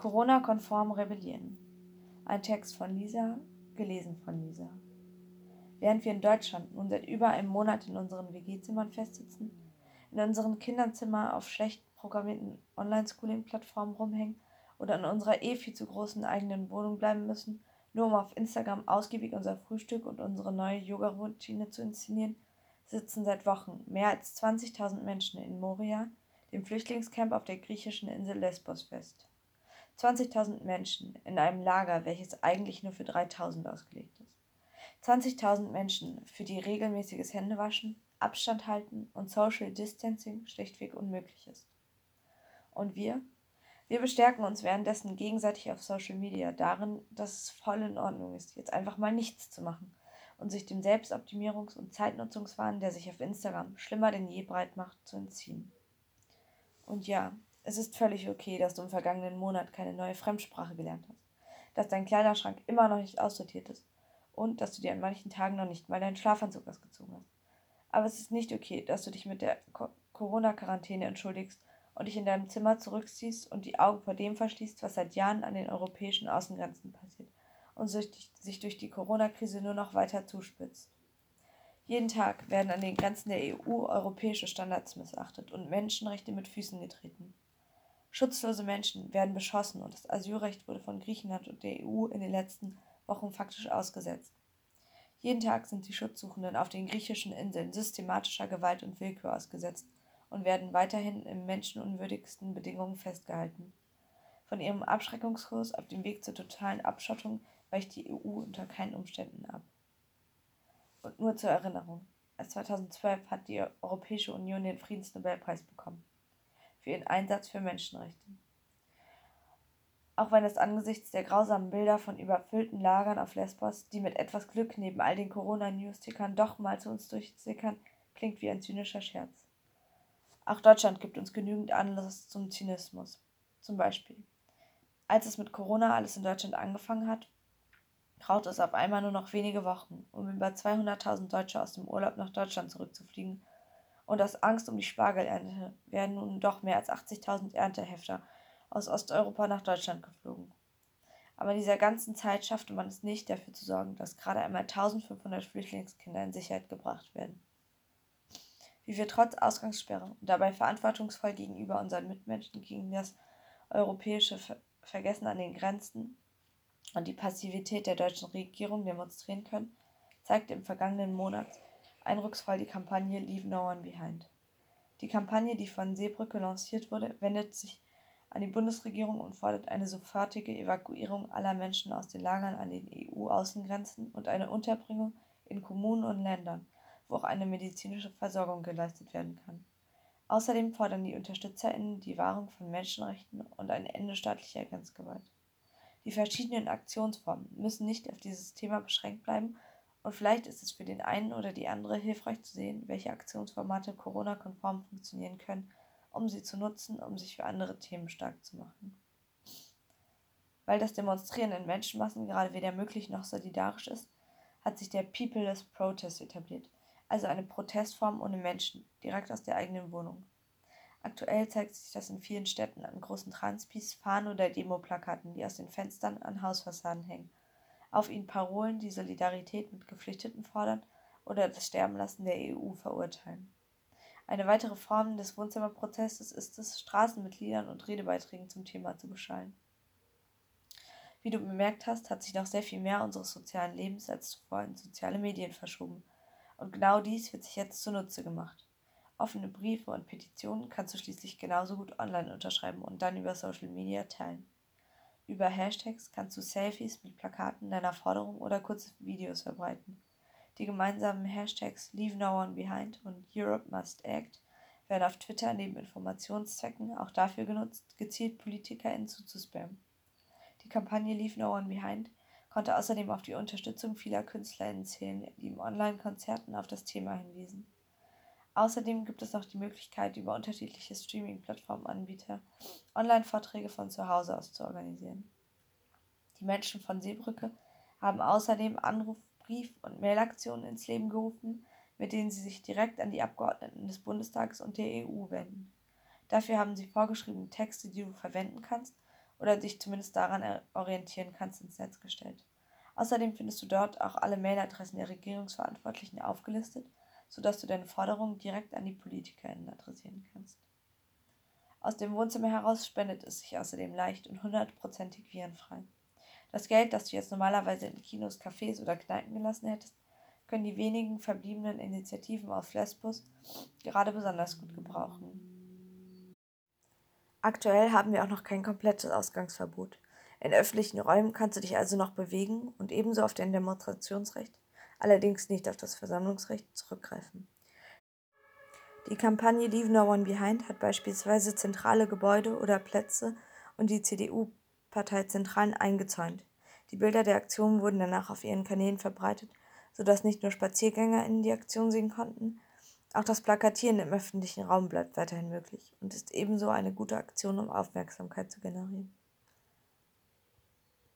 Corona-konform rebellieren. Ein Text von Lisa, gelesen von Lisa. Während wir in Deutschland nun seit über einem Monat in unseren WG-Zimmern festsitzen, in unseren Kinderzimmer auf schlecht programmierten Online-Schooling-Plattformen rumhängen oder in unserer eh viel zu großen eigenen Wohnung bleiben müssen, nur um auf Instagram ausgiebig unser Frühstück und unsere neue Yoga-Routine zu inszenieren, sitzen seit Wochen mehr als 20.000 Menschen in Moria, dem Flüchtlingscamp auf der griechischen Insel Lesbos, fest. 20.000 Menschen in einem Lager, welches eigentlich nur für 3.000 ausgelegt ist. 20.000 Menschen, für die regelmäßiges Händewaschen, Abstand halten und Social Distancing schlichtweg unmöglich ist. Und wir? Wir bestärken uns währenddessen gegenseitig auf Social Media darin, dass es voll in Ordnung ist, jetzt einfach mal nichts zu machen und sich dem Selbstoptimierungs- und Zeitnutzungswahn, der sich auf Instagram schlimmer denn je breit macht, zu entziehen. Und ja, es ist völlig okay, dass du im vergangenen Monat keine neue Fremdsprache gelernt hast, dass dein Kleiderschrank immer noch nicht aussortiert ist und dass du dir an manchen Tagen noch nicht mal deinen Schlafanzug ausgezogen hast. Aber es ist nicht okay, dass du dich mit der Corona-Quarantäne entschuldigst und dich in deinem Zimmer zurückziehst und die Augen vor dem verschließt, was seit Jahren an den europäischen Außengrenzen passiert und sich durch die Corona-Krise nur noch weiter zuspitzt. Jeden Tag werden an den Grenzen der EU europäische Standards missachtet und Menschenrechte mit Füßen getreten. Schutzlose Menschen werden beschossen und das Asylrecht wurde von Griechenland und der EU in den letzten Wochen faktisch ausgesetzt. Jeden Tag sind die Schutzsuchenden auf den griechischen Inseln systematischer Gewalt und Willkür ausgesetzt und werden weiterhin in menschenunwürdigsten Bedingungen festgehalten. Von ihrem Abschreckungskurs auf dem Weg zur totalen Abschottung weicht die EU unter keinen Umständen ab. Und nur zur Erinnerung, erst 2012 hat die Europäische Union den Friedensnobelpreis bekommen für ihren Einsatz für Menschenrechte. Auch wenn es angesichts der grausamen Bilder von überfüllten Lagern auf Lesbos, die mit etwas Glück neben all den Corona-News-Tickern doch mal zu uns durchsickern, klingt wie ein zynischer Scherz. Auch Deutschland gibt uns genügend Anlass zum Zynismus. Zum Beispiel. Als es mit Corona alles in Deutschland angefangen hat, braucht es auf einmal nur noch wenige Wochen, um über 200.000 Deutsche aus dem Urlaub nach Deutschland zurückzufliegen. Und aus Angst um die Spargelernte werden nun doch mehr als 80.000 Erntehefter aus Osteuropa nach Deutschland geflogen. Aber in dieser ganzen Zeit schaffte man es nicht, dafür zu sorgen, dass gerade einmal 1500 Flüchtlingskinder in Sicherheit gebracht werden. Wie wir trotz Ausgangssperre und dabei verantwortungsvoll gegenüber unseren Mitmenschen gegen das europäische Vergessen an den Grenzen und die Passivität der deutschen Regierung demonstrieren können, zeigte im vergangenen Monat eindrucksvoll die Kampagne Leave No One Behind. Die Kampagne, die von Seebrücke lanciert wurde, wendet sich an die Bundesregierung und fordert eine sofortige Evakuierung aller Menschen aus den Lagern an den EU-Außengrenzen und eine Unterbringung in Kommunen und Ländern, wo auch eine medizinische Versorgung geleistet werden kann. Außerdem fordern die UnterstützerInnen die Wahrung von Menschenrechten und ein Ende staatlicher Grenzgewalt. Die verschiedenen Aktionsformen müssen nicht auf dieses Thema beschränkt bleiben und vielleicht ist es für den einen oder die andere hilfreich zu sehen, welche Aktionsformate Corona-konform funktionieren können, um sie zu nutzen, um sich für andere Themen stark zu machen. Weil das Demonstrieren in Menschenmassen gerade weder möglich noch solidarisch ist, hat sich der Peopleless Protest etabliert, also eine Protestform ohne Menschen, direkt aus der eigenen Wohnung. Aktuell zeigt sich das in vielen Städten an großen Transpis, Fahnen oder Demoplakaten, die aus den Fenstern an Hausfassaden hängen. Auf ihnen Parolen, die Solidarität mit Geflüchteten fordern oder das Sterbenlassen der EU verurteilen. Eine weitere Form des Wohnzimmerprozesses ist es, Straßen mit Liedern und Redebeiträgen zum Thema zu beschallen. Wie du bemerkt hast, hat sich noch sehr viel mehr unseres sozialen Lebens als zuvor in soziale Medien verschoben. Und genau dies wird sich jetzt zunutze gemacht. Offene Briefe und Petitionen kannst du schließlich genauso gut online unterschreiben und dann über Social Media teilen. Über Hashtags kannst du Selfies mit Plakaten deiner Forderung oder kurze Videos verbreiten. Die gemeinsamen Hashtags Leave No One Behind und Europe Must Act werden auf Twitter neben Informationszwecken auch dafür genutzt, gezielt PolitikerInnen zuzuspammen. Die Kampagne Leave No One Behind konnte außerdem auf die Unterstützung vieler KünstlerInnen zählen, die im Online-Konzerten auf das Thema hinwiesen. Außerdem gibt es noch die Möglichkeit, über unterschiedliche Streaming-Plattformanbieter Online-Vorträge von zu Hause aus zu organisieren. Die Menschen von Seebrücke haben außerdem Anruf-, Brief- und Mailaktionen ins Leben gerufen, mit denen sie sich direkt an die Abgeordneten des Bundestages und der EU wenden. Dafür haben sie vorgeschriebene Texte, die du verwenden kannst, oder dich zumindest daran orientieren kannst, ins Netz gestellt. Außerdem findest du dort auch alle Mailadressen der Regierungsverantwortlichen aufgelistet, sodass du deine Forderungen direkt an die PolitikerInnen adressieren kannst. Aus dem Wohnzimmer heraus spendet es sich außerdem leicht und hundertprozentig virenfrei. Das Geld, das du jetzt normalerweise in Kinos, Cafés oder Kneipen gelassen hättest, können die wenigen verbliebenen Initiativen auf Lesbos gerade besonders gut gebrauchen. Aktuell haben wir auch noch kein komplettes Ausgangsverbot. In öffentlichen Räumen kannst du dich also noch bewegen und ebenso auf dein Demonstrationsrecht, allerdings nicht auf das Versammlungsrecht, zurückgreifen. Die Kampagne Leave No One Behind hat beispielsweise zentrale Gebäude oder Plätze und die CDU-Parteizentralen eingezäunt. Die Bilder der Aktion wurden danach auf ihren Kanälen verbreitet sodass nicht nur Spaziergänger in die Aktion sehen konnten, auch das Plakatieren im öffentlichen Raum bleibt weiterhin möglich und ist ebenso eine gute Aktion, um Aufmerksamkeit zu generieren.